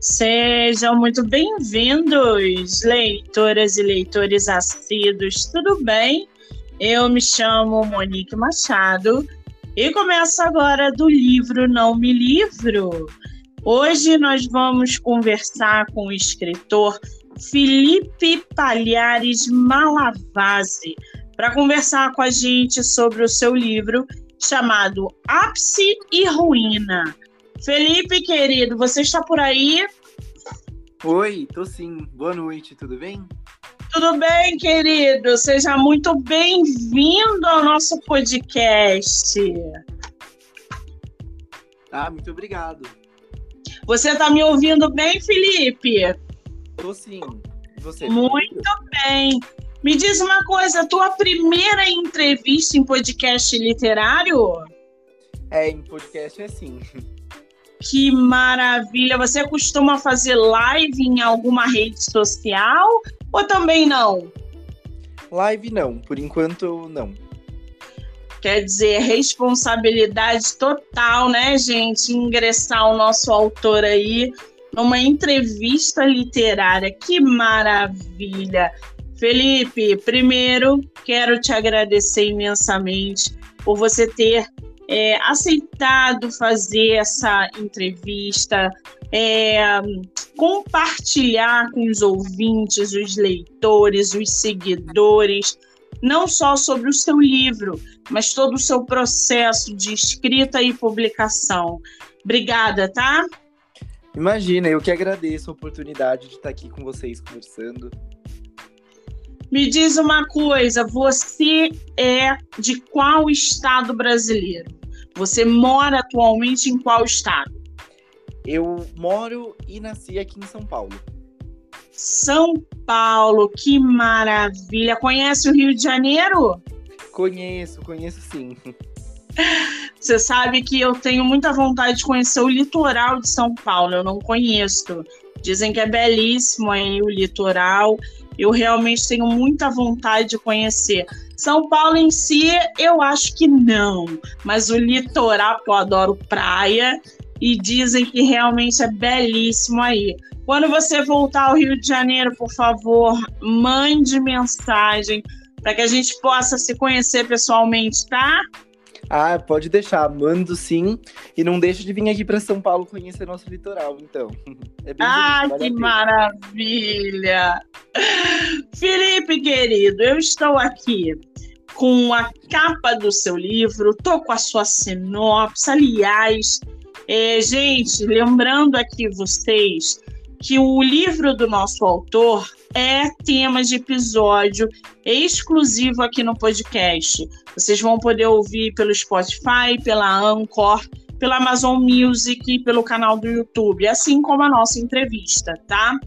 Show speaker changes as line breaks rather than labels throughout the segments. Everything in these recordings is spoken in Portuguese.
Sejam muito bem-vindos, leitoras e leitores assíduos, tudo bem? Eu me chamo Monique Machado e começo agora do livro Não Me Livro. Hoje nós vamos conversar com o escritor Felipe Palhares Malavase para conversar com a gente sobre o seu livro chamado Ápice e Ruína. Felipe, querido, você está por aí?
Oi, tô sim. Boa noite, tudo bem?
Tudo bem, querido? Seja muito bem-vindo ao nosso podcast.
Ah, muito obrigado.
Você está me ouvindo bem, Felipe?
Tô sim. E você?
Muito bem. Me diz uma coisa, tua primeira entrevista em podcast literário?
É, em podcast é sim.
Que maravilha! Você costuma fazer live em alguma rede social ou também não?
Live não, por enquanto não.
Quer dizer, responsabilidade total, né, gente? Ingressar o nosso autor aí numa entrevista literária. Que maravilha! Felipe, primeiro quero te agradecer imensamente por você ter é, aceitado fazer essa entrevista, é, compartilhar com os ouvintes, os leitores, os seguidores, não só sobre o seu livro, mas todo o seu processo de escrita e publicação. Obrigada, tá?
Imagina, eu que agradeço a oportunidade de estar aqui com vocês conversando.
Me diz uma coisa, você é de qual estado brasileiro? Você mora atualmente em qual estado?
Eu moro e nasci aqui em São Paulo.
São Paulo, que maravilha! Conhece o Rio de Janeiro?
Conheço, conheço sim.
Você sabe que eu tenho muita vontade de conhecer o litoral de São Paulo, eu não conheço. Dizem que é belíssimo aí o litoral. Eu realmente tenho muita vontade de conhecer. São Paulo em si, eu acho que não. Mas o litoral, porque eu adoro praia, e dizem que realmente é belíssimo aí. Quando você voltar ao Rio de Janeiro, por favor, mande mensagem para que a gente possa se conhecer pessoalmente, tá?
Ah, pode deixar, mando sim. E não deixe de vir aqui para São Paulo conhecer nosso litoral, então.
É ah, bonito, que maravilha! Felipe, querido, eu estou aqui com a capa do seu livro, tô com a sua sinopse. Aliás, é, gente, lembrando aqui vocês que o livro do nosso autor é tema de episódio exclusivo aqui no podcast. Vocês vão poder ouvir pelo Spotify, pela Anchor, pela Amazon Music pelo canal do YouTube, assim como a nossa entrevista, tá?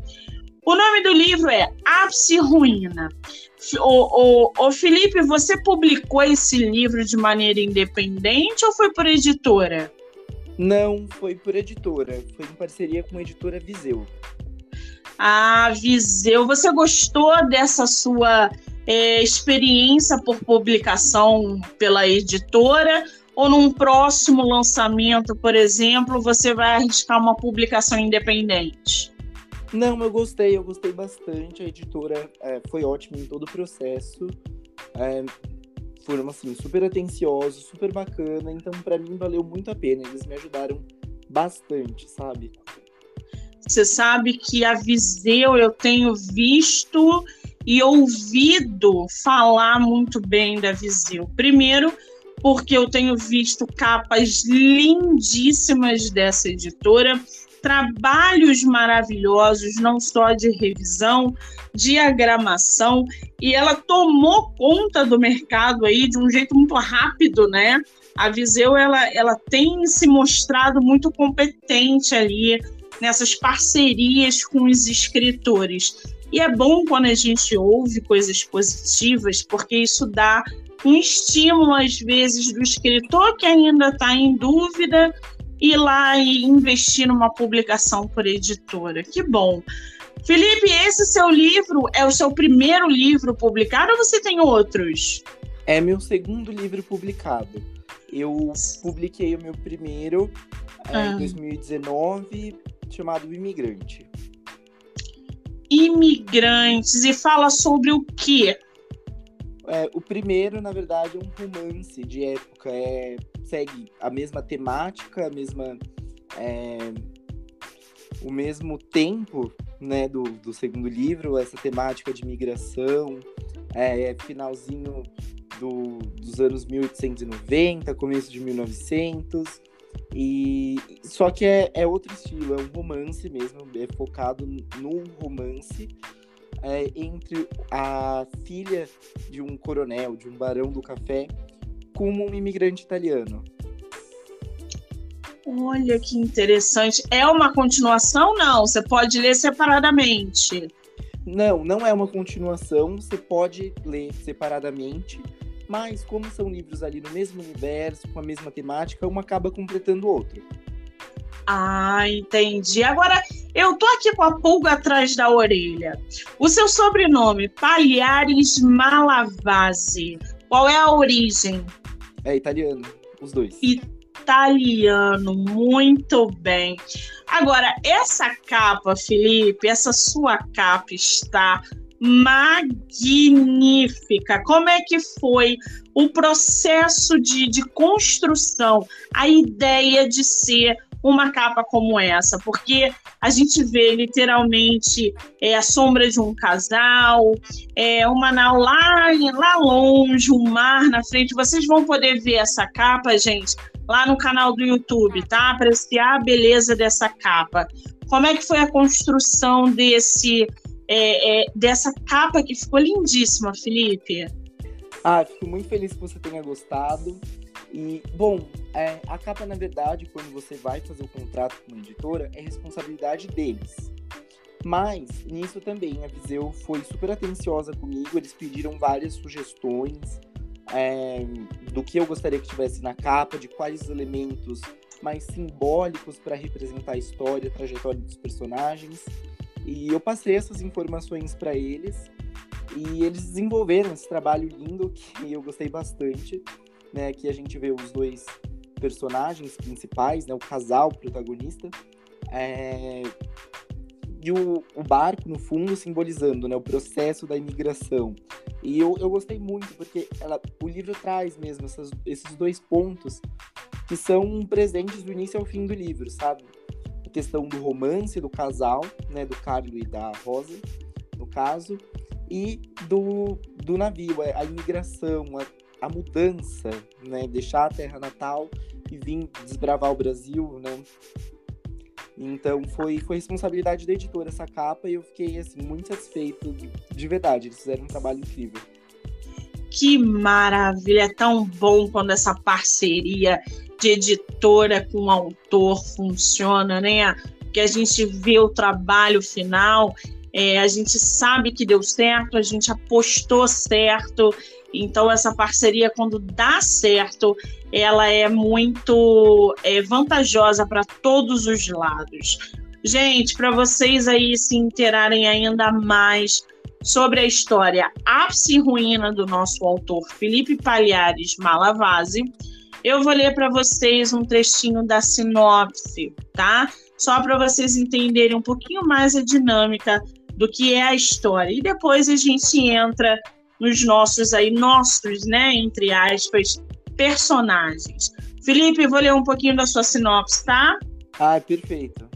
O nome do livro é Ápice Ruína. O, o, o Felipe, você publicou esse livro de maneira independente ou foi por editora?
Não, foi por editora. Foi em parceria com a editora Viseu.
Ah, Viseu, você gostou dessa sua é, experiência por publicação pela editora? Ou num próximo lançamento, por exemplo, você vai arriscar uma publicação independente?
Não, eu gostei, eu gostei bastante. A editora é, foi ótima em todo o processo. É, foram assim super atenciosos, super bacana. Então, para mim valeu muito a pena. Eles me ajudaram bastante, sabe?
Você sabe que a Viseu eu tenho visto e ouvido falar muito bem da Viseu. Primeiro, porque eu tenho visto capas lindíssimas dessa editora trabalhos maravilhosos, não só de revisão, diagramação, e ela tomou conta do mercado aí de um jeito muito rápido, né? A Viseu ela, ela tem se mostrado muito competente ali nessas parcerias com os escritores. E é bom quando a gente ouve coisas positivas, porque isso dá um estímulo, às vezes, do escritor que ainda está em dúvida ir lá e investir numa publicação por editora. Que bom. Felipe, esse seu livro é o seu primeiro livro publicado ou você tem outros?
É meu segundo livro publicado. Eu publiquei o meu primeiro é, ah. em 2019, chamado Imigrante.
Imigrantes, e fala sobre o quê?
É, o primeiro, na verdade, é um romance de época. É, segue a mesma temática, a mesma, é, o mesmo tempo né, do, do segundo livro, essa temática de migração, é, é finalzinho do, dos anos 1890, começo de 1900. E só que é, é outro estilo, é um romance mesmo, é focado no romance é, entre a filha de um coronel, de um barão do café, com um imigrante italiano.
Olha que interessante. É uma continuação? Não, você pode ler separadamente.
Não, não é uma continuação. Você pode ler separadamente, mas como são livros ali no mesmo universo, com a mesma temática, um acaba completando o outro.
Ah, entendi. Agora, eu tô aqui com a pulga atrás da orelha. O seu sobrenome, Palhares Malavasi, qual é a origem?
É italiano, os dois.
Italiano, muito bem. Agora, essa capa, Felipe, essa sua capa está magnífica. Como é que foi o processo de, de construção, a ideia de ser uma capa como essa, porque a gente vê literalmente é, a sombra de um casal, é, uma nau lá, lá longe, um mar na frente. Vocês vão poder ver essa capa, gente, lá no canal do YouTube, tá? Apreciar a beleza dessa capa. Como é que foi a construção desse é, é, dessa capa que ficou lindíssima, Felipe?
Ah, fico muito feliz que você tenha gostado. E, bom, é, a capa, na verdade, quando você vai fazer o contrato com a editora, é responsabilidade deles. Mas, nisso também, a Viseu foi super atenciosa comigo, eles pediram várias sugestões é, do que eu gostaria que tivesse na capa, de quais elementos mais simbólicos para representar a história, a trajetória dos personagens. E eu passei essas informações para eles e eles desenvolveram esse trabalho lindo que eu gostei bastante né? Aqui a gente vê os dois personagens principais, né? O casal protagonista. É... E o, o, barco, no fundo, simbolizando né, o processo da imigração. E eu, eu gostei muito, porque ela, o livro traz mesmo essas, esses dois pontos que são presentes do início ao fim do livro, sabe? A questão do romance do casal, né, do Carlo e da Rosa, no caso, e do, do navio, a imigração, a a mudança, né? Deixar a terra natal e vir desbravar o Brasil, né? Então foi, foi responsabilidade da editora essa capa e eu fiquei assim muito satisfeito de verdade. Eles fizeram um trabalho incrível.
Que maravilha! É tão bom quando essa parceria de editora com autor funciona, né? Que a gente vê o trabalho final, é, a gente sabe que deu certo, a gente apostou certo então, essa parceria, quando dá certo, ela é muito é, vantajosa para todos os lados. Gente, para vocês aí se interarem ainda mais sobre a história ápice e ruína do nosso autor Felipe Palhares Malavase, eu vou ler para vocês um trechinho da sinopse, tá? Só para vocês entenderem um pouquinho mais a dinâmica do que é a história. E depois a gente entra nos nossos aí, nossos, né, entre aspas, personagens. Felipe, vou ler um pouquinho da sua sinopse, tá?
Ah, perfeito.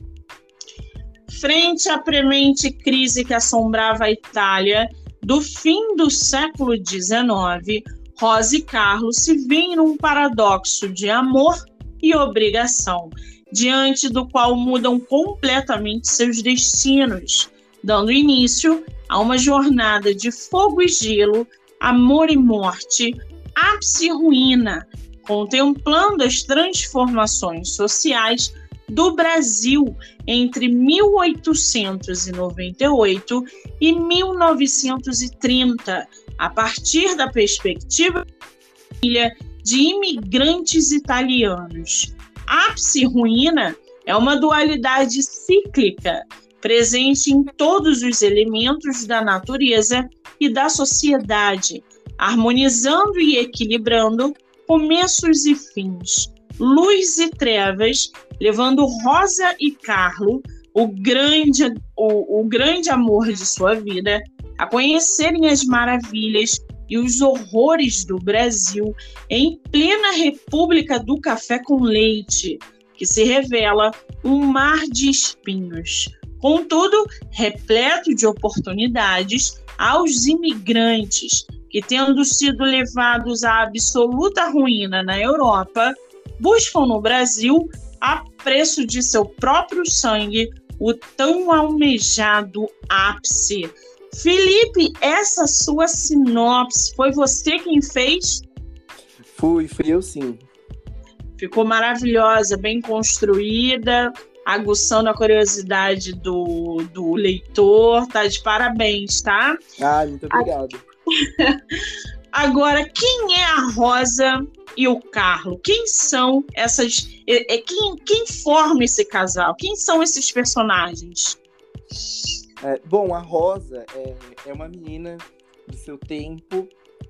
Frente à premente crise que assombrava a Itália do fim do século XIX, Rosa e Carlos se veem num paradoxo de amor e obrigação, diante do qual mudam completamente seus destinos, dando início a uma jornada de fogo e gelo, amor e morte, ápice e ruína, contemplando as transformações sociais do Brasil entre 1898 e 1930, a partir da perspectiva de imigrantes italianos. Ápice e ruína é uma dualidade cíclica presente em todos os elementos da natureza e da sociedade, harmonizando e equilibrando começos e fins, luz e trevas, levando Rosa e Carlo, o grande, o, o grande amor de sua vida, a conhecerem as maravilhas e os horrores do Brasil em plena República do Café com Leite, que se revela um mar de espinhos. Contudo, repleto de oportunidades aos imigrantes que, tendo sido levados à absoluta ruína na Europa, buscam no Brasil, a preço de seu próprio sangue, o tão almejado ápice. Felipe, essa sua sinopse foi você quem fez?
Fui, fui eu sim.
Ficou maravilhosa, bem construída, aguçando a curiosidade do, do leitor. Tá de parabéns, tá?
Ah, muito obrigado.
Agora, quem é a Rosa e o Carlo? Quem são essas. Quem, quem forma esse casal? Quem são esses personagens?
É, bom, a Rosa é, é uma menina do seu tempo,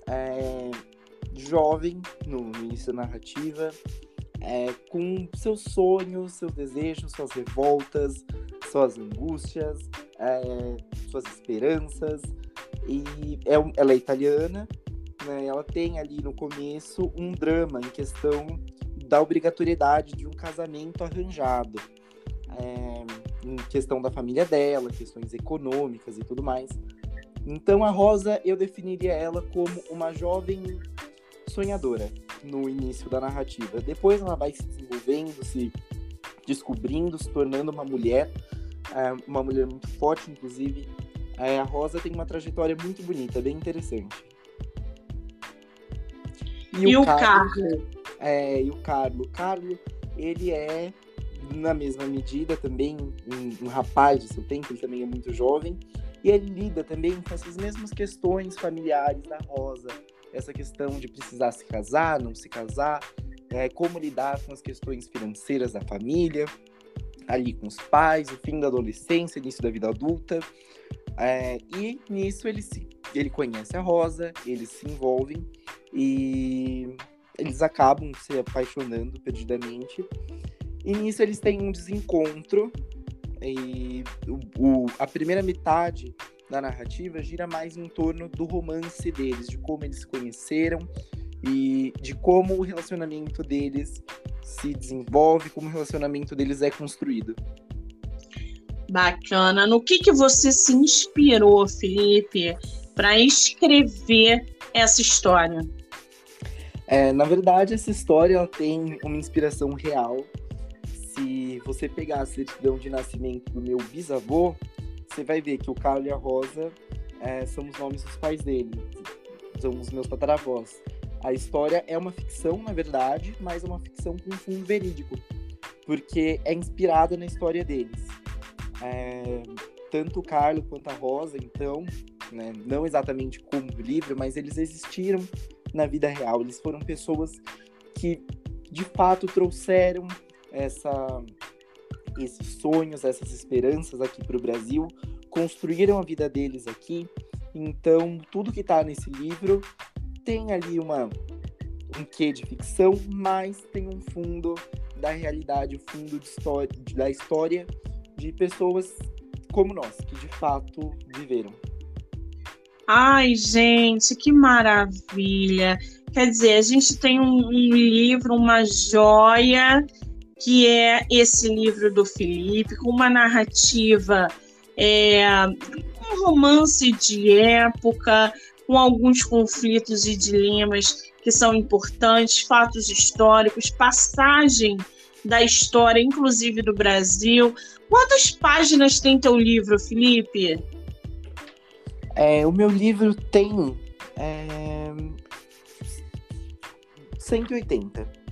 é, jovem no início da narrativa, é, com seus sonhos, seus desejos, suas revoltas, suas angústias, é, suas esperanças. E é, ela é italiana, né? Ela tem ali no começo um drama em questão da obrigatoriedade de um casamento arranjado. É, em questão da família dela, questões econômicas e tudo mais. Então a Rosa eu definiria ela como uma jovem sonhadora no início da narrativa. Depois ela vai se desenvolvendo, se descobrindo, se tornando uma mulher, é, uma mulher muito forte, inclusive. É, a Rosa tem uma trajetória muito bonita, bem interessante.
E, e o, Carlos? Carlo?
É, e o Carlo. O Carlo, ele é, na mesma medida, também um, um rapaz de seu tempo, ele também é muito jovem. E ele lida também com essas mesmas questões familiares da Rosa, essa questão de precisar se casar, não se casar, é, como lidar com as questões financeiras da família, ali com os pais, o fim da adolescência, início da vida adulta. É, e nisso ele, se, ele conhece a Rosa, eles se envolvem e eles acabam se apaixonando perdidamente. E nisso eles têm um desencontro e o, o, a primeira metade da narrativa gira mais em torno do romance deles, de como eles se conheceram e de como o relacionamento deles se desenvolve, como o relacionamento deles é construído.
Bacana. No que, que você se inspirou, Felipe, para escrever essa história?
É, na verdade, essa história ela tem uma inspiração real. Se você pegar a certidão de nascimento do meu bisavô, você vai ver que o Carlos e a Rosa é, são os nomes dos pais dele, são os meus tataravós. A história é uma ficção, na verdade, mas é uma ficção com fundo verídico, porque é inspirada na história deles. É, tanto o Carlos quanto a Rosa, então, né, não exatamente como o livro, mas eles existiram na vida real. Eles foram pessoas que, de fato, trouxeram essa esses sonhos, essas esperanças aqui para o Brasil, construíram a vida deles aqui. Então, tudo que está nesse livro tem ali uma, um quê de ficção, mas tem um fundo da realidade, o um fundo história, da história de pessoas como nós, que de fato viveram.
Ai, gente, que maravilha! Quer dizer, a gente tem um, um livro, uma joia que é esse livro do Felipe, com uma narrativa, é, um romance de época, com alguns conflitos e dilemas que são importantes, fatos históricos, passagem da história, inclusive do Brasil. Quantas páginas tem teu livro, Felipe?
É, o meu livro tem é, 180.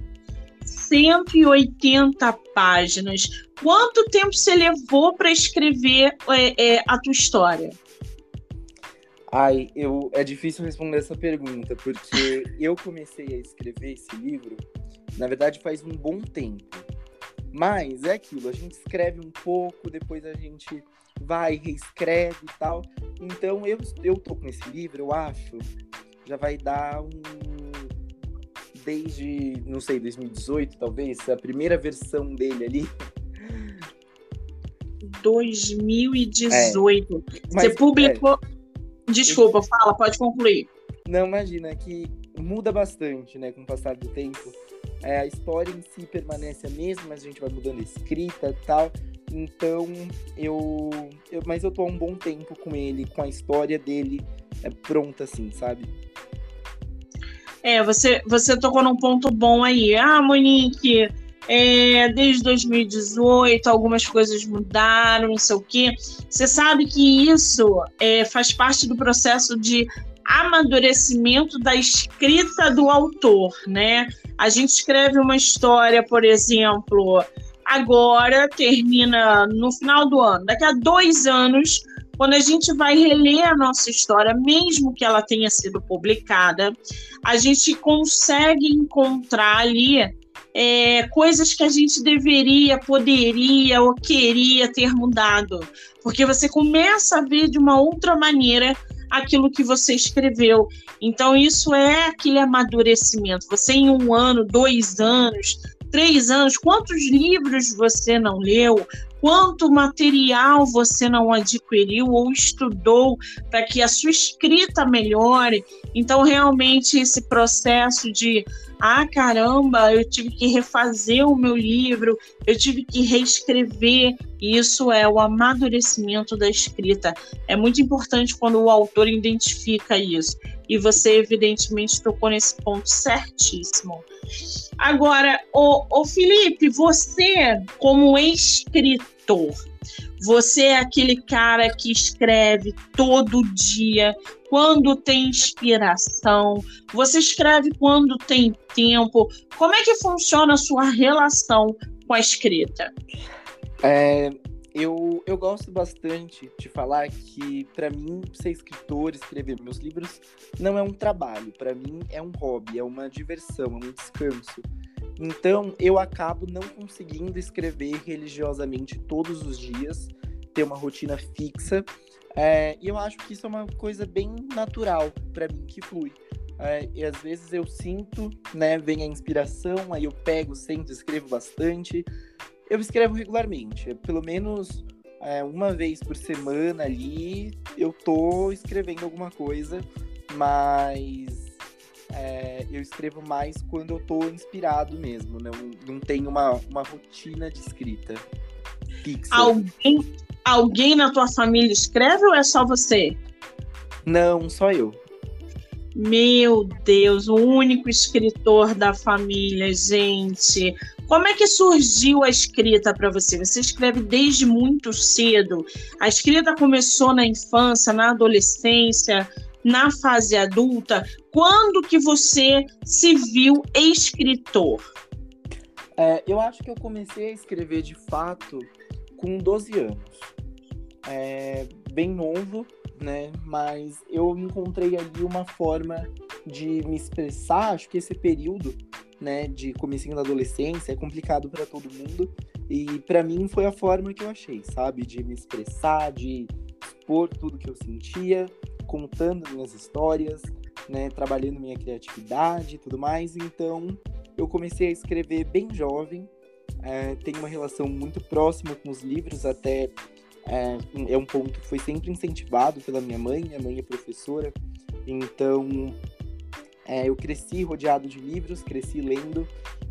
180 páginas. Quanto tempo você levou para escrever é, é, a tua história?
Ai, eu, é difícil responder essa pergunta, porque eu comecei a escrever esse livro, na verdade, faz um bom tempo. Mas é aquilo, a gente escreve um pouco, depois a gente vai, reescreve e tal. Então, eu, eu tô com esse livro, eu acho, já vai dar um desde, não sei, 2018, talvez, a primeira versão dele ali.
2018. É, Você publicou. É, Desculpa, fala, pode concluir.
Não, imagina que muda bastante, né, com o passar do tempo. É, a história em si permanece a mesma, mas a gente vai mudando a escrita e tal. Então, eu, eu. Mas eu tô há um bom tempo com ele, com a história dele é, pronta, assim, sabe?
É, você, você tocou num ponto bom aí. Ah, Monique, é, desde 2018 algumas coisas mudaram, não sei o quê. Você sabe que isso é, faz parte do processo de amadurecimento da escrita do autor, né? A gente escreve uma história, por exemplo, agora termina no final do ano. Daqui a dois anos quando a gente vai reler a nossa história, mesmo que ela tenha sido publicada, a gente consegue encontrar ali é, coisas que a gente deveria, poderia ou queria ter mudado. Porque você começa a ver de uma outra maneira aquilo que você escreveu. Então, isso é aquele amadurecimento. Você, em um ano, dois anos, três anos, quantos livros você não leu? quanto material você não adquiriu ou estudou para que a sua escrita melhore. Então, realmente, esse processo de ah, caramba, eu tive que refazer o meu livro, eu tive que reescrever. Isso é o amadurecimento da escrita. É muito importante quando o autor identifica isso. E você, evidentemente, tocou nesse ponto certíssimo. Agora, o, o Felipe, você, como escritor, você é aquele cara que escreve todo dia, quando tem inspiração, você escreve quando tem tempo. Como é que funciona a sua relação com a escrita?
É, eu, eu gosto bastante de falar que, para mim, ser escritor, escrever meus livros, não é um trabalho. Para mim, é um hobby, é uma diversão, é um descanso. Então, eu acabo não conseguindo escrever religiosamente todos os dias, ter uma rotina fixa. É, e eu acho que isso é uma coisa bem natural para mim, que flui. É, e às vezes eu sinto, né, vem a inspiração, aí eu pego, sento, escrevo bastante. Eu escrevo regularmente, pelo menos é, uma vez por semana ali eu tô escrevendo alguma coisa, mas é, eu escrevo mais quando eu tô inspirado mesmo, não, não tenho uma, uma rotina de escrita fixa.
Alguém, alguém na tua família escreve ou é só você?
Não, só eu.
Meu Deus, o único escritor da família, gente. Como é que surgiu a escrita para você? Você escreve desde muito cedo. A escrita começou na infância, na adolescência, na fase adulta. Quando que você se viu escritor?
É, eu acho que eu comecei a escrever de fato com 12 anos. É, bem novo, né? Mas eu encontrei ali uma forma de me expressar. Acho que esse período né, de comecinho da adolescência, é complicado para todo mundo. E para mim foi a forma que eu achei, sabe, de me expressar, de expor tudo que eu sentia, contando minhas histórias, né, trabalhando minha criatividade e tudo mais. Então, eu comecei a escrever bem jovem. É, tenho uma relação muito próxima com os livros, até é, é um ponto que foi sempre incentivado pela minha mãe. Minha mãe é professora, então é, eu cresci rodeado de livros, cresci lendo,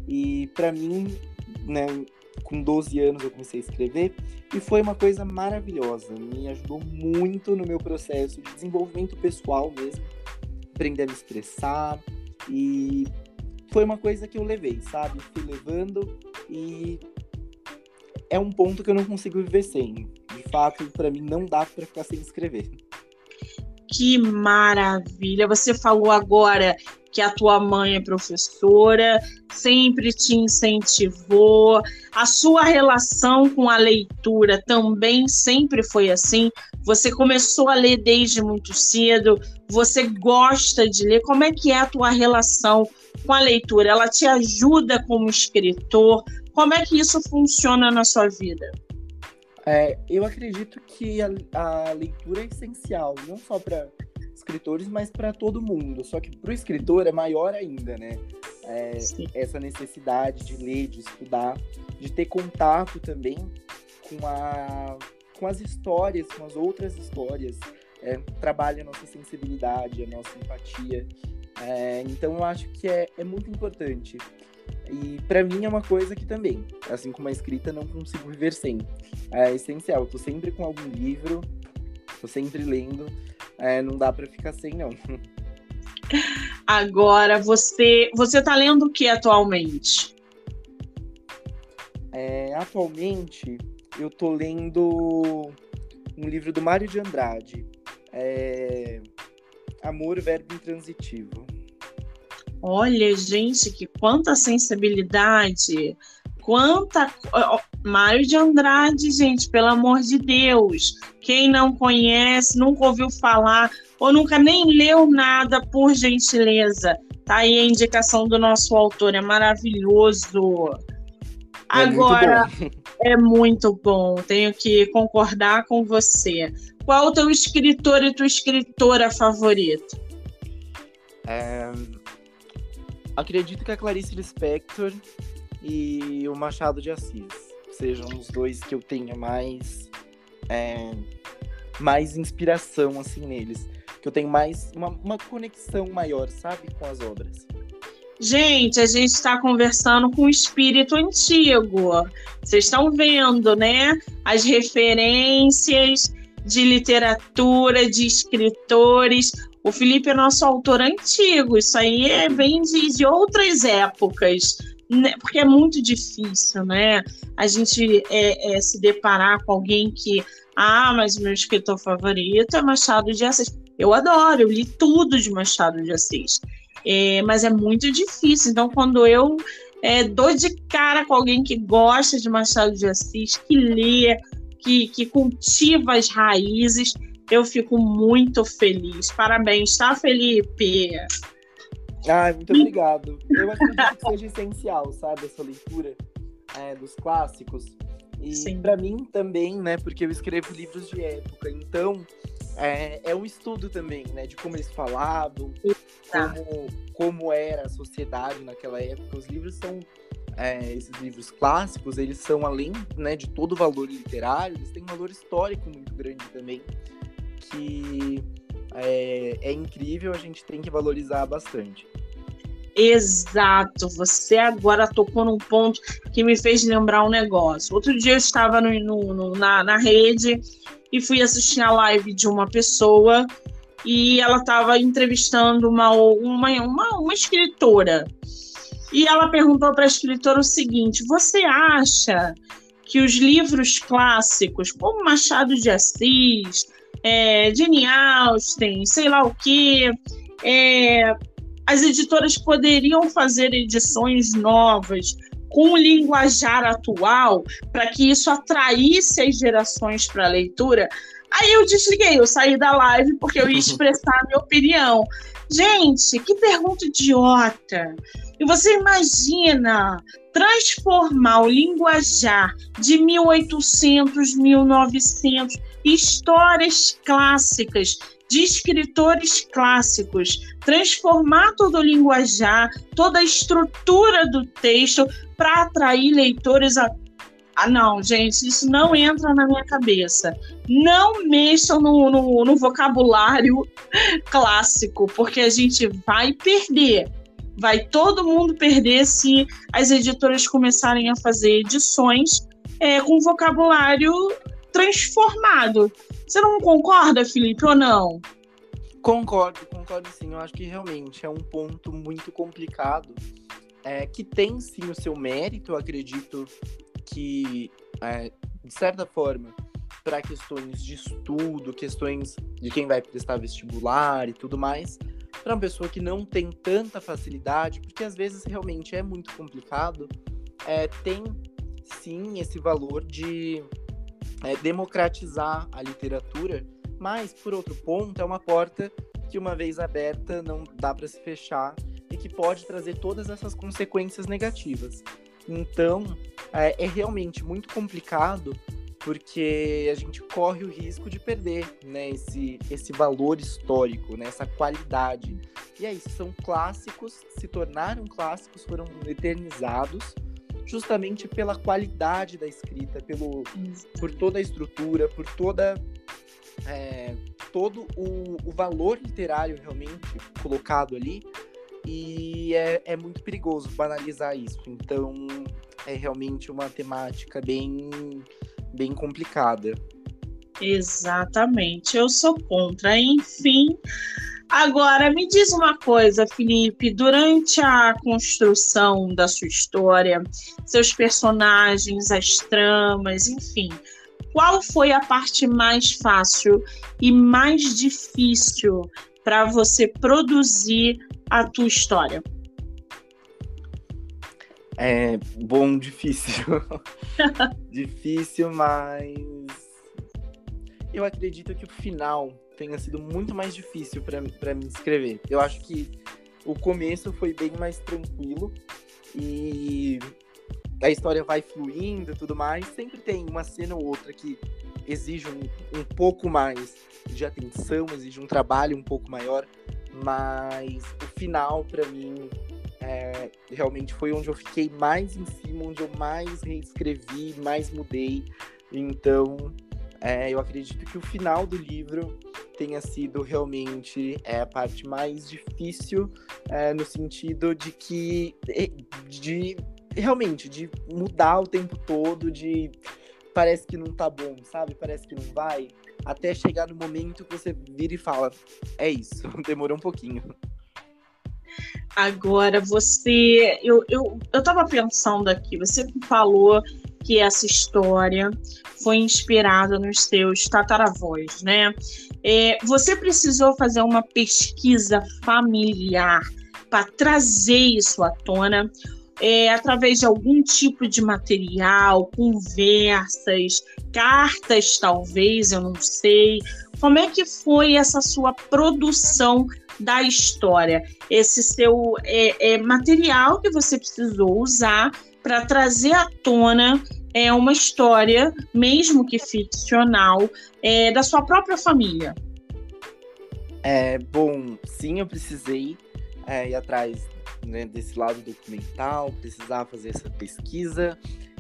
e para mim, né, com 12 anos eu comecei a escrever, e foi uma coisa maravilhosa, me ajudou muito no meu processo de desenvolvimento pessoal mesmo, aprender a me expressar, e foi uma coisa que eu levei, sabe? Fui levando e é um ponto que eu não consigo viver sem. De fato, para mim não dá para ficar sem escrever.
Que maravilha! Você falou agora que a tua mãe é professora, sempre te incentivou. A sua relação com a leitura também sempre foi assim. Você começou a ler desde muito cedo, você gosta de ler. Como é que é a tua relação com a leitura? Ela te ajuda como escritor? Como é que isso funciona na sua vida?
É, eu acredito que a, a, leitura é essencial, não só para escritores, mas para todo mundo. Só que para o escritor é maior ainda, né? É, essa necessidade de ler, de estudar, de ter contato também com a, com as histórias, com as outras histórias, é, trabalha a nossa sensibilidade, a nossa empatia. É, então eu acho que é, é muito importante. E para mim é uma coisa que também, assim como a escrita, não consigo viver sem. É essencial. Eu tô sempre com algum livro, tô sempre lendo. É, não dá para ficar sem, não.
Agora, você, você tá lendo o que atualmente?
É, atualmente, eu tô lendo um livro do Mário de Andrade. É... Amor, verbo intransitivo.
Olha, gente, que quanta sensibilidade, quanta. Mário de Andrade, gente, pelo amor de Deus. Quem não conhece, nunca ouviu falar, ou nunca nem leu nada, por gentileza. Tá aí a indicação do nosso autor, é maravilhoso. É Agora, muito é muito bom, tenho que concordar com você. Qual o teu escritor e tua escritora favorito?
É, acredito que a Clarice Lispector e o Machado de Assis sejam os dois que eu tenha mais é, mais inspiração assim neles, que eu tenho mais uma, uma conexão maior, sabe, com as obras.
Gente, a gente está conversando com o espírito antigo. Vocês estão vendo, né? As referências de literatura, de escritores. O Felipe é nosso autor antigo, isso aí é, vem de, de outras épocas? Porque é muito difícil, né? A gente é, é, se deparar com alguém que, ah, mas meu escritor favorito é Machado de Assis. Eu adoro, eu li tudo de Machado de Assis, é, mas é muito difícil. Então, quando eu é, dou de cara com alguém que gosta de Machado de Assis, que lê, que, que cultiva as raízes, eu fico muito feliz. Parabéns, tá, Felipe?
Ai, muito obrigado. Eu acredito que seja essencial, sabe, essa leitura é, dos clássicos. E para mim também, né, porque eu escrevo livros de época, então é, é um estudo também, né, de como eles falavam, como, como era a sociedade naquela época. Os livros são é, esses livros clássicos, eles são além né, de todo o valor literário, eles têm um valor histórico muito grande também que é, é incrível, a gente tem que valorizar bastante.
Exato, você agora tocou num ponto que me fez lembrar um negócio. Outro dia eu estava no, no, na, na rede e fui assistir a live de uma pessoa e ela estava entrevistando uma, uma, uma, uma escritora. E ela perguntou para a escritora o seguinte: Você acha que os livros clássicos, como Machado de Assis, é, Jane Austen, sei lá o que. É, as editoras poderiam fazer edições novas com o linguajar atual para que isso atraísse as gerações para a leitura. Aí eu desliguei, eu saí da live porque eu ia expressar a minha opinião. Gente, que pergunta idiota! E você imagina transformar o linguajar de 1800, 1900 histórias clássicas de escritores clássicos, transformar todo o linguajar, toda a estrutura do texto para atrair leitores a ah, não, gente, isso não entra na minha cabeça. Não mexam no, no, no, vocabulário clássico, porque a gente vai perder. Vai todo mundo perder se as editoras começarem a fazer edições é, com vocabulário transformado. Você não concorda, Felipe, ou não?
Concordo, concordo sim. Eu acho que realmente é um ponto muito complicado, é, que tem sim o seu mérito, eu acredito que, é, de certa forma, para questões de estudo, questões de quem vai prestar vestibular e tudo mais, para uma pessoa que não tem tanta facilidade, porque às vezes realmente é muito complicado, é, tem sim esse valor de é, democratizar a literatura, mas, por outro ponto, é uma porta que, uma vez aberta, não dá para se fechar e que pode trazer todas essas consequências negativas. Então, é, é realmente muito complicado porque a gente corre o risco de perder né, esse, esse valor histórico, né, essa qualidade. E é isso, são clássicos, se tornaram clássicos, foram eternizados, justamente pela qualidade da escrita, pelo, por toda a estrutura, por toda é, todo o, o, valor literário realmente colocado ali. E é, é muito perigoso banalizar isso. Então, é realmente uma temática bem, bem complicada.
Exatamente, eu sou contra. Enfim, agora me diz uma coisa, Felipe: durante a construção da sua história, seus personagens, as tramas, enfim, qual foi a parte mais fácil e mais difícil para você produzir a tua história?
É bom, difícil. difícil, mas eu acredito que o final tenha sido muito mais difícil para me escrever. Eu acho que o começo foi bem mais tranquilo e a história vai fluindo e tudo mais. Sempre tem uma cena ou outra que exige um, um pouco mais de atenção, exige um trabalho um pouco maior, mas o final, para mim, é, realmente foi onde eu fiquei mais em cima, onde eu mais reescrevi, mais mudei. Então, é, eu acredito que o final do livro tenha sido realmente é, a parte mais difícil, é, no sentido de que. de realmente, de mudar o tempo todo, de. Parece que não tá bom, sabe? Parece que não vai. Até chegar no momento que você vira e fala: é isso, demorou um pouquinho.
Agora, você. Eu, eu, eu tava pensando aqui, você falou que essa história foi inspirada nos seus tataravós, né? É, você precisou fazer uma pesquisa familiar para trazer isso à tona, é, através de algum tipo de material, conversas, cartas, talvez, eu não sei. Como é que foi essa sua produção da história? Esse seu é, é material que você precisou usar para trazer à tona é, uma história, mesmo que ficcional, é, da sua própria família.
É, bom, sim, eu precisei é, ir atrás né, desse lado documental, precisar fazer essa pesquisa.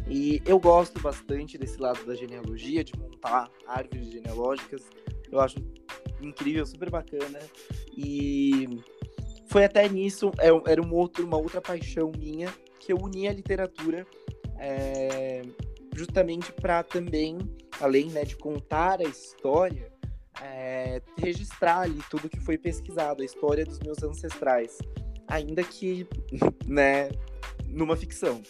E eu gosto bastante desse lado da genealogia, de montar árvores genealógicas. Eu acho incrível, super bacana. E foi até nisso, é, era um outro, uma outra paixão minha, que eu uni a literatura é, justamente para também, além né, de contar a história, é, registrar ali tudo que foi pesquisado, a história dos meus ancestrais. Ainda que, né, numa ficção.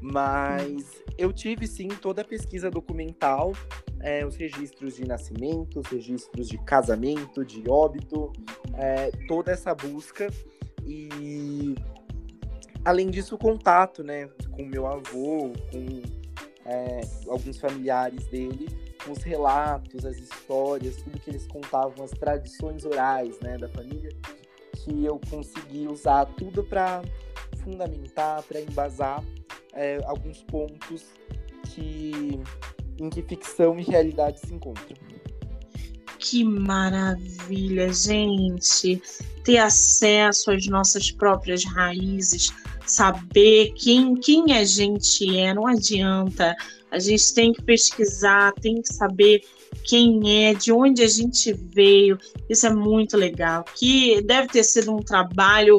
Mas eu tive sim toda a pesquisa documental, é, os registros de nascimento, os registros de casamento, de óbito, toda essa busca. E além disso, o contato, né, com meu avô, com é, alguns familiares dele, os relatos, as histórias, tudo que eles contavam, as tradições orais, né, da família, que eu consegui usar tudo para fundamentar, para embasar é, alguns pontos que em que ficção e realidade se encontram.
Que maravilha, gente! Ter acesso às nossas próprias raízes, saber quem, quem a gente é, não adianta. A gente tem que pesquisar, tem que saber quem é, de onde a gente veio. Isso é muito legal. Que deve ter sido um trabalho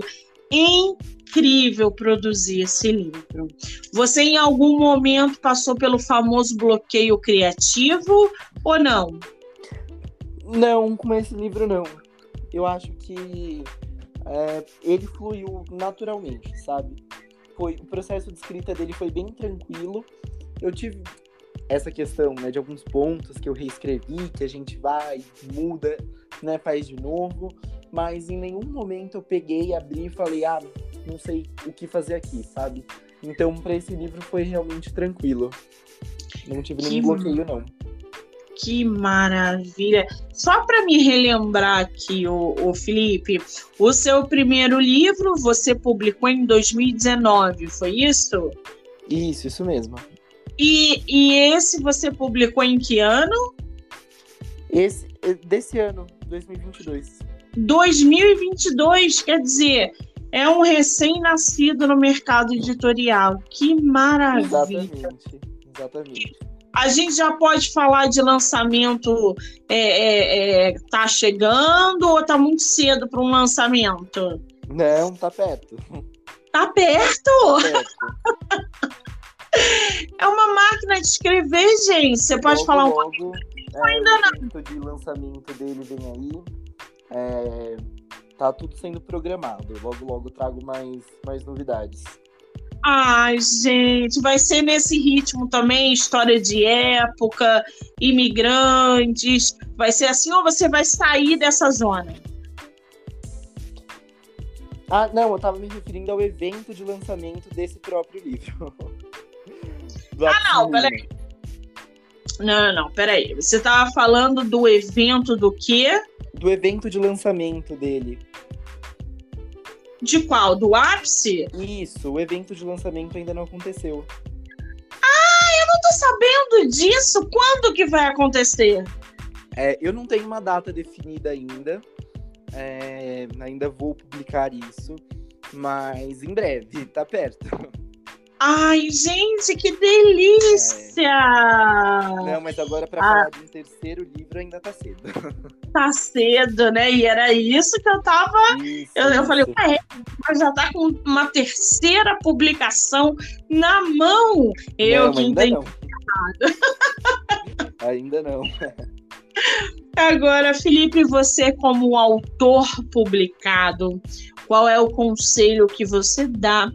incrível produzir esse livro. Você em algum momento passou pelo famoso bloqueio criativo ou não?
Não, com esse livro não. Eu acho que é, ele fluiu naturalmente, sabe? Foi, o processo de escrita dele foi bem tranquilo. Eu tive essa questão né, de alguns pontos que eu reescrevi, que a gente vai, muda, né, faz de novo, mas em nenhum momento eu peguei, abri e falei, ah, não sei o que fazer aqui, sabe? Então, para esse livro foi realmente tranquilo. Não tive nenhum que... bloqueio, não.
Que maravilha! Só para me relembrar aqui, o, o Felipe, o seu primeiro livro você publicou em 2019, foi isso?
Isso, isso mesmo.
E, e esse você publicou em que ano?
Esse, desse ano, 2022.
2022, quer dizer, é um recém-nascido no mercado editorial. Que maravilha!
Exatamente, exatamente.
A gente já pode falar de lançamento é, é, é tá chegando ou tá muito cedo para um lançamento?
Não, tá perto.
Tá perto? Tá perto. é uma máquina de escrever, gente. Você pode
logo,
falar um
logo, pouquinho? É, ainda não. O de lançamento dele vem aí. É, tá tudo sendo programado. Logo, logo trago mais, mais novidades.
Ai, gente, vai ser nesse ritmo também, história de época, imigrantes. Vai ser assim ou você vai sair dessa zona?
Ah, não, eu tava me referindo ao evento de lançamento desse próprio livro.
ah, não, peraí. Não, não, peraí. Você tava falando do evento do quê?
Do evento de lançamento dele.
De qual? Do ápice?
Isso, o evento de lançamento ainda não aconteceu.
Ah, eu não tô sabendo disso. Quando que vai acontecer?
É, eu não tenho uma data definida ainda. É, ainda vou publicar isso, mas em breve, tá perto.
Ai, gente, que delícia! É.
Não, mas agora para ah. falar de um terceiro livro ainda tá cedo.
Tá cedo, né? E era isso que eu tava. Isso, eu, eu falei, ué, mas já tá com uma terceira publicação na mão. Eu
não,
que
ainda entendi. Não. ainda não.
Agora, Felipe, você como autor publicado, qual é o conselho que você dá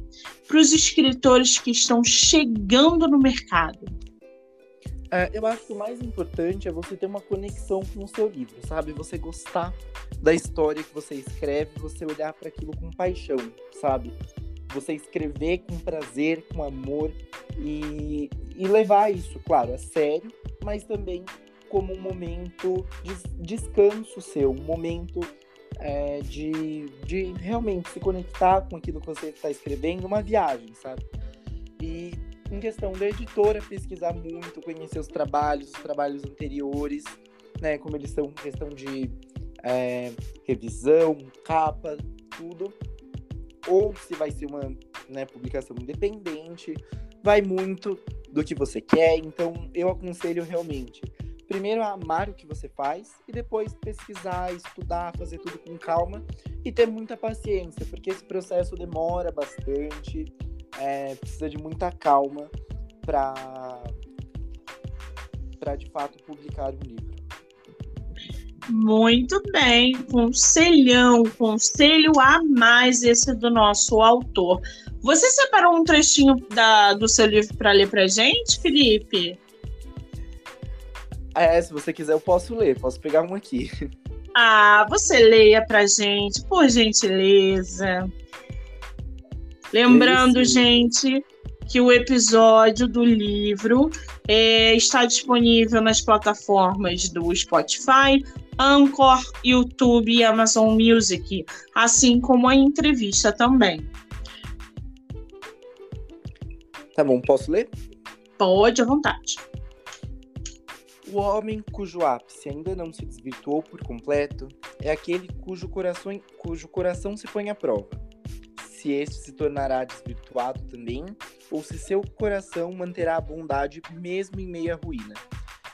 para os escritores que estão chegando no mercado?
É, eu acho que o mais importante é você ter uma conexão com o seu livro, sabe? Você gostar da história que você escreve, você olhar para aquilo com paixão, sabe? Você escrever com prazer, com amor e, e levar isso, claro, a sério, mas também como um momento de descanso seu, um momento é, de, de realmente se conectar com aquilo que você está escrevendo, uma viagem, sabe? E em questão da editora, pesquisar muito, conhecer os trabalhos, os trabalhos anteriores, né? Como eles são questão de é, revisão, capa, tudo. Ou se vai ser uma né, publicação independente, vai muito do que você quer. Então, eu aconselho realmente primeiro amar o que você faz e depois pesquisar, estudar, fazer tudo com calma e ter muita paciência, porque esse processo demora bastante, é, precisa de muita calma para para de fato publicar um livro.
Muito bem, conselhão, conselho a mais esse do nosso autor. Você separou um trechinho da, do seu livro para ler para gente, Felipe?
É, se você quiser, eu posso ler, posso pegar um aqui.
Ah, você leia pra gente, por gentileza. Lembrando, gente, que o episódio do livro é, está disponível nas plataformas do Spotify, Anchor, YouTube e Amazon Music, assim como a entrevista também.
Tá bom, posso ler?
Pode, à vontade.
O homem cujo ápice ainda não se desvirtuou por completo é aquele cujo coração, cujo coração se põe à prova. Se este se tornará desvirtuado também, ou se seu coração manterá a bondade mesmo em meio à ruína,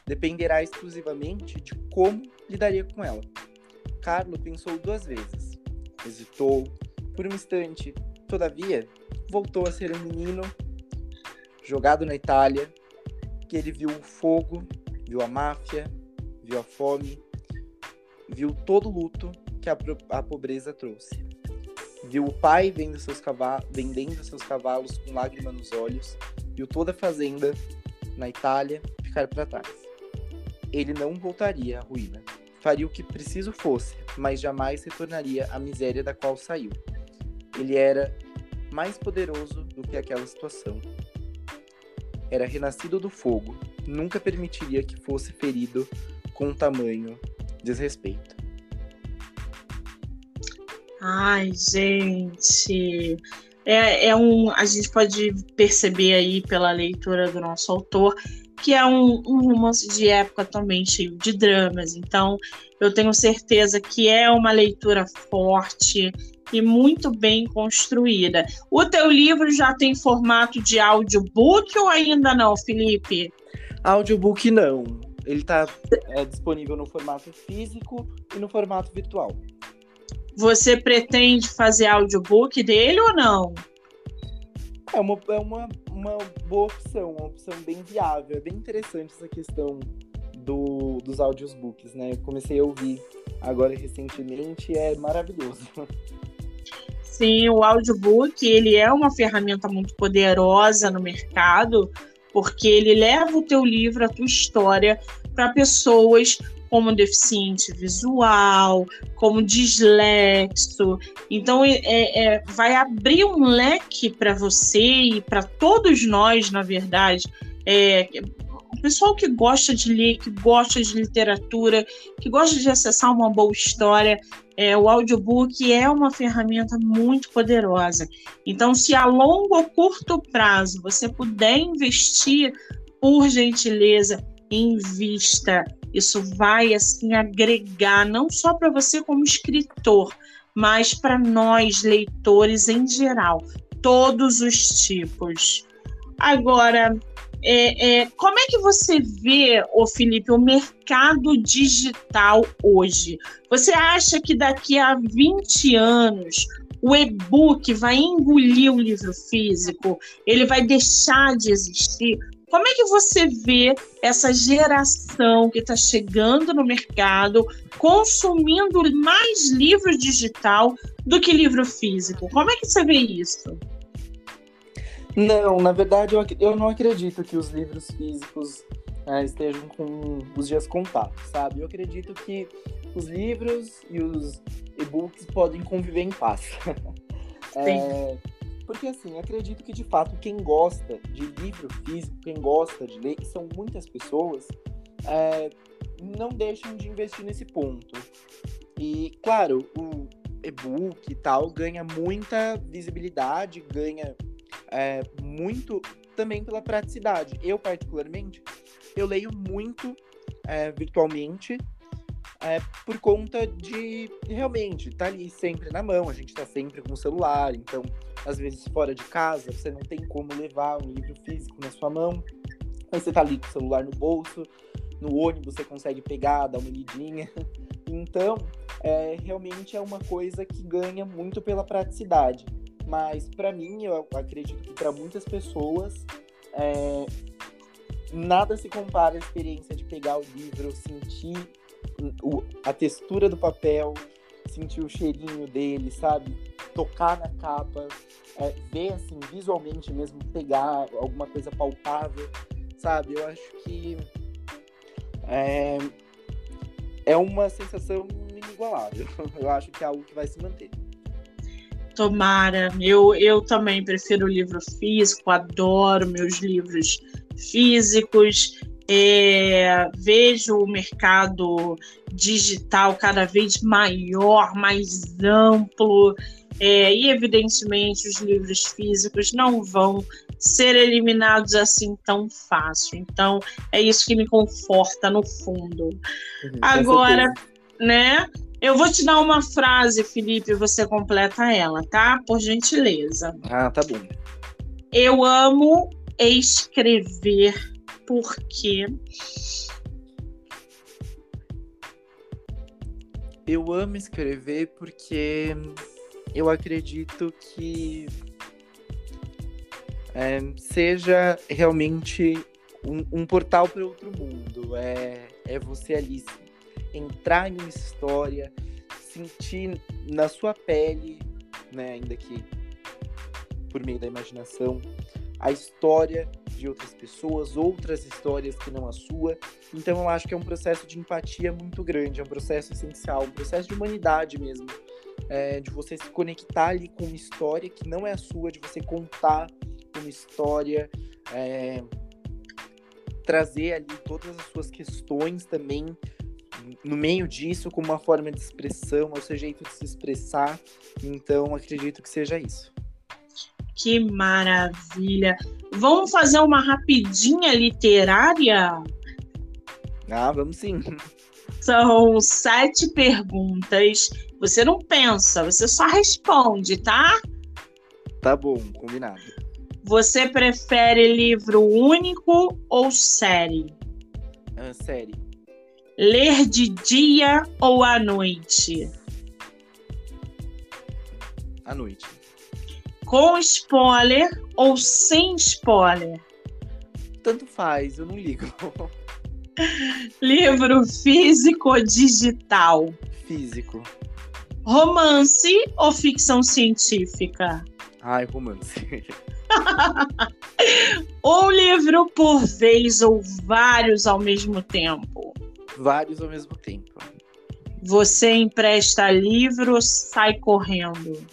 dependerá exclusivamente de como lidaria com ela. Carlo pensou duas vezes, hesitou por um instante, todavia voltou a ser um menino jogado na Itália, que ele viu o fogo viu a máfia, viu a fome, viu todo o luto que a, a pobreza trouxe. Viu o pai vendendo seus, vendendo seus cavalos com lágrima nos olhos, viu toda a fazenda na Itália ficar para trás. Ele não voltaria à ruína. Faria o que preciso fosse, mas jamais retornaria à miséria da qual saiu. Ele era mais poderoso do que aquela situação. Era renascido do fogo, nunca permitiria que fosse ferido com tamanho desrespeito.
Ai, gente. É, é um. A gente pode perceber aí pela leitura do nosso autor que é um, um romance de época também cheio de dramas. Então, eu tenho certeza que é uma leitura forte e muito bem construída. O teu livro já tem formato de audiobook ou ainda não, Felipe?
Audiobook não. Ele está é, disponível no formato físico e no formato virtual.
Você pretende fazer audiobook dele ou não?
É uma, é uma, uma boa opção, uma opção bem viável. É bem interessante essa questão do, dos audiobooks, né? Eu comecei a ouvir agora recentemente e é maravilhoso.
Sim, o audiobook ele é uma ferramenta muito poderosa no mercado, porque ele leva o teu livro, a tua história, para pessoas como deficiente visual, como dislexo. Então, é, é vai abrir um leque para você e para todos nós, na verdade. É, o pessoal que gosta de ler, que gosta de literatura, que gosta de acessar uma boa história, é, o audiobook é uma ferramenta muito poderosa. Então, se a longo ou curto prazo você puder investir, por gentileza, invista. Isso vai assim agregar não só para você como escritor, mas para nós leitores em geral, todos os tipos. Agora, é, é, como é que você vê, ô Felipe, o mercado digital hoje? Você acha que daqui a 20 anos o e-book vai engolir o livro físico? Ele vai deixar de existir? Como é que você vê essa geração que está chegando no mercado, consumindo mais livro digital do que livro físico? Como é que você vê isso?
Não, na verdade eu, eu não acredito que os livros físicos é, estejam com os dias contados, sabe? Eu acredito que os livros e os e-books podem conviver em paz. é, porque assim, acredito que de fato quem gosta de livro físico, quem gosta de ler, e são muitas pessoas, é, não deixam de investir nesse ponto. E claro, o e-book e tal ganha muita visibilidade, ganha é, muito também pela praticidade. Eu, particularmente, eu leio muito é, virtualmente é, por conta de realmente tá ali sempre na mão, a gente está sempre com o celular, então às vezes fora de casa você não tem como levar um livro físico na sua mão, mas você tá ali com o celular no bolso, no ônibus você consegue pegar, dar uma lidinha. Então, é, realmente é uma coisa que ganha muito pela praticidade. Mas para mim, eu acredito que para muitas pessoas, é, nada se compara à experiência de pegar o livro, sentir o, a textura do papel, sentir o cheirinho dele, sabe? Tocar na capa, é, ver assim, visualmente mesmo, pegar alguma coisa palpável, sabe? Eu acho que é, é uma sensação inigualável. Eu acho que é algo que vai se manter.
Tomara. Eu, eu também prefiro o livro físico, adoro meus livros físicos. É, vejo o mercado digital cada vez maior, mais amplo, é, e evidentemente os livros físicos não vão ser eliminados assim tão fácil. Então é isso que me conforta no fundo. Uhum, Agora, né? Eu vou te dar uma frase, Felipe, e você completa ela, tá? Por gentileza.
Ah, tá bom.
Eu amo escrever porque.
Eu amo escrever porque eu acredito que é, seja realmente um, um portal para outro mundo. É, é você ali entrar em uma história, sentir na sua pele, né, ainda que por meio da imaginação, a história de outras pessoas, outras histórias que não a sua. Então eu acho que é um processo de empatia muito grande, é um processo essencial, um processo de humanidade mesmo. É, de você se conectar ali com uma história que não é a sua, de você contar uma história, é, trazer ali todas as suas questões também no meio disso como uma forma de expressão, é o seu jeito de se expressar. Então, acredito que seja isso.
Que maravilha! Vamos fazer uma rapidinha literária?
Ah, vamos sim.
São sete perguntas. Você não pensa, você só responde, tá?
Tá bom, combinado.
Você prefere livro único ou série?
Ah, série.
Ler de dia ou à noite?
À noite.
Com spoiler ou sem spoiler?
Tanto faz, eu não ligo.
Livro físico ou digital?
Físico.
Romance ou ficção científica?
Ai, romance.
um livro por vez ou vários ao mesmo tempo?
Vários ao mesmo tempo.
Você empresta livro ou sai correndo?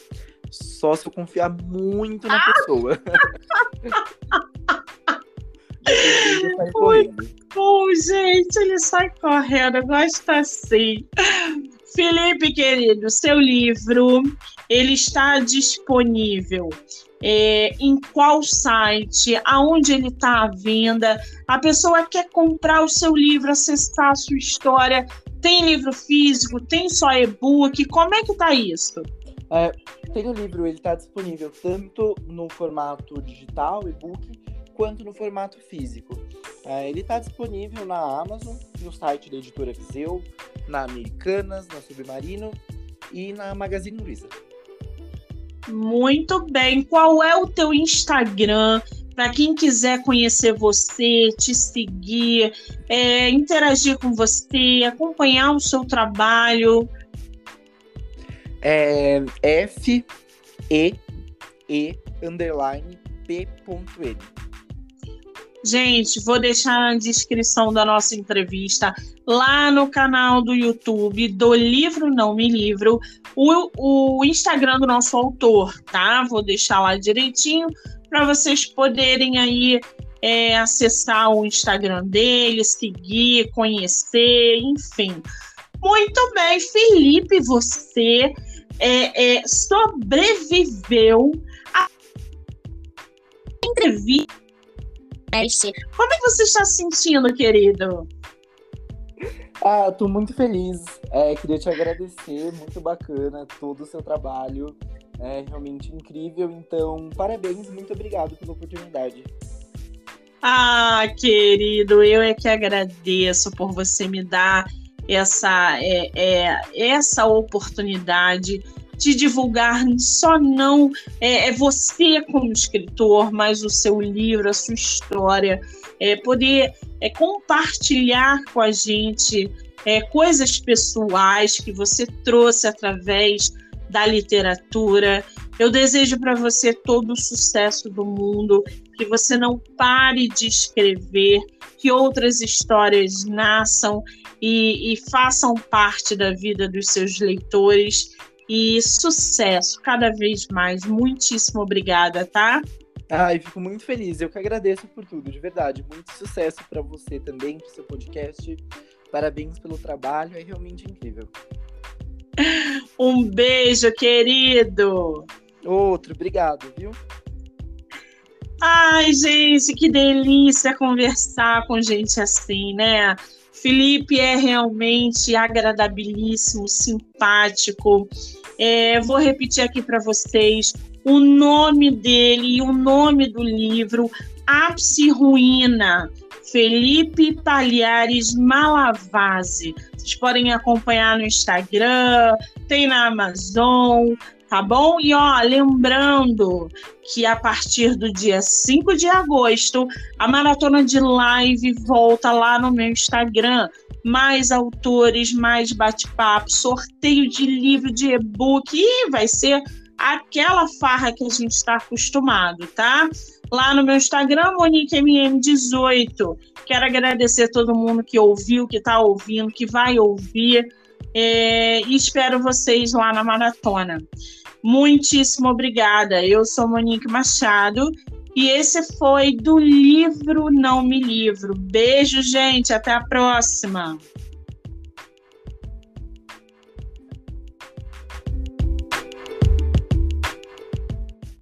Só se eu confiar muito na ah! pessoa.
Muito bom, gente. Ele sai correndo. Eu gosto assim. Felipe, querido, seu livro ele está disponível é, em qual site, aonde ele está à venda. A pessoa quer comprar o seu livro, acessar a sua história. Tem livro físico, tem só e-book. Como é que está isso?
É, tem o livro, ele está disponível tanto no formato digital, e-book, quanto no formato físico. É, ele está disponível na Amazon, no site da editora Viseu, na Americanas, na Submarino e na Magazine Luiza.
Muito bem. Qual é o teu Instagram? Para quem quiser conhecer você, te seguir, é, interagir com você, acompanhar o seu trabalho.
É F E E underline P.N.
Gente, vou deixar na descrição da nossa entrevista lá no canal do YouTube do Livro Não Me Livro o, o Instagram do nosso autor, tá? Vou deixar lá direitinho para vocês poderem aí é, acessar o Instagram dele, seguir, conhecer, enfim. Muito bem, Felipe, você é, é, sobreviveu a entrevista como é que você está se sentindo, querido?
Ah, tô muito feliz. É, queria te agradecer, muito bacana todo o seu trabalho. É realmente incrível. Então, parabéns, muito obrigado pela oportunidade.
Ah, querido, eu é que agradeço por você me dar essa, é, é, essa oportunidade de divulgar só não é, é, você como escritor, mas o seu livro, a sua história, é, poder é, compartilhar com a gente é, coisas pessoais que você trouxe através da literatura. Eu desejo para você todo o sucesso do mundo, que você não pare de escrever, que outras histórias nasçam e, e façam parte da vida dos seus leitores e sucesso cada vez mais. Muitíssimo obrigada, tá?
Ai, fico muito feliz. Eu que agradeço por tudo, de verdade. Muito sucesso para você também, para seu podcast. Parabéns pelo trabalho, é realmente incrível.
Um beijo, querido.
Outro, obrigado, viu?
Ai, gente, que delícia conversar com gente assim, né? Felipe é realmente agradabilíssimo, simpático. É, vou repetir aqui para vocês o nome dele e o nome do livro, Ápice Ruína, Felipe Palhares Malavase. Vocês podem acompanhar no Instagram, tem na Amazon, tá bom? E ó, lembrando que a partir do dia 5 de agosto, a maratona de live volta lá no meu Instagram. Mais autores, mais bate-papo, sorteio de livro, de e-book, e vai ser aquela farra que a gente está acostumado, tá? Lá no meu Instagram, MoniqueMM18. Quero agradecer a todo mundo que ouviu, que está ouvindo, que vai ouvir. É, e espero vocês lá na maratona. Muitíssimo obrigada. Eu sou Monique Machado e esse foi do livro Não Me Livro. Beijo, gente. Até a próxima.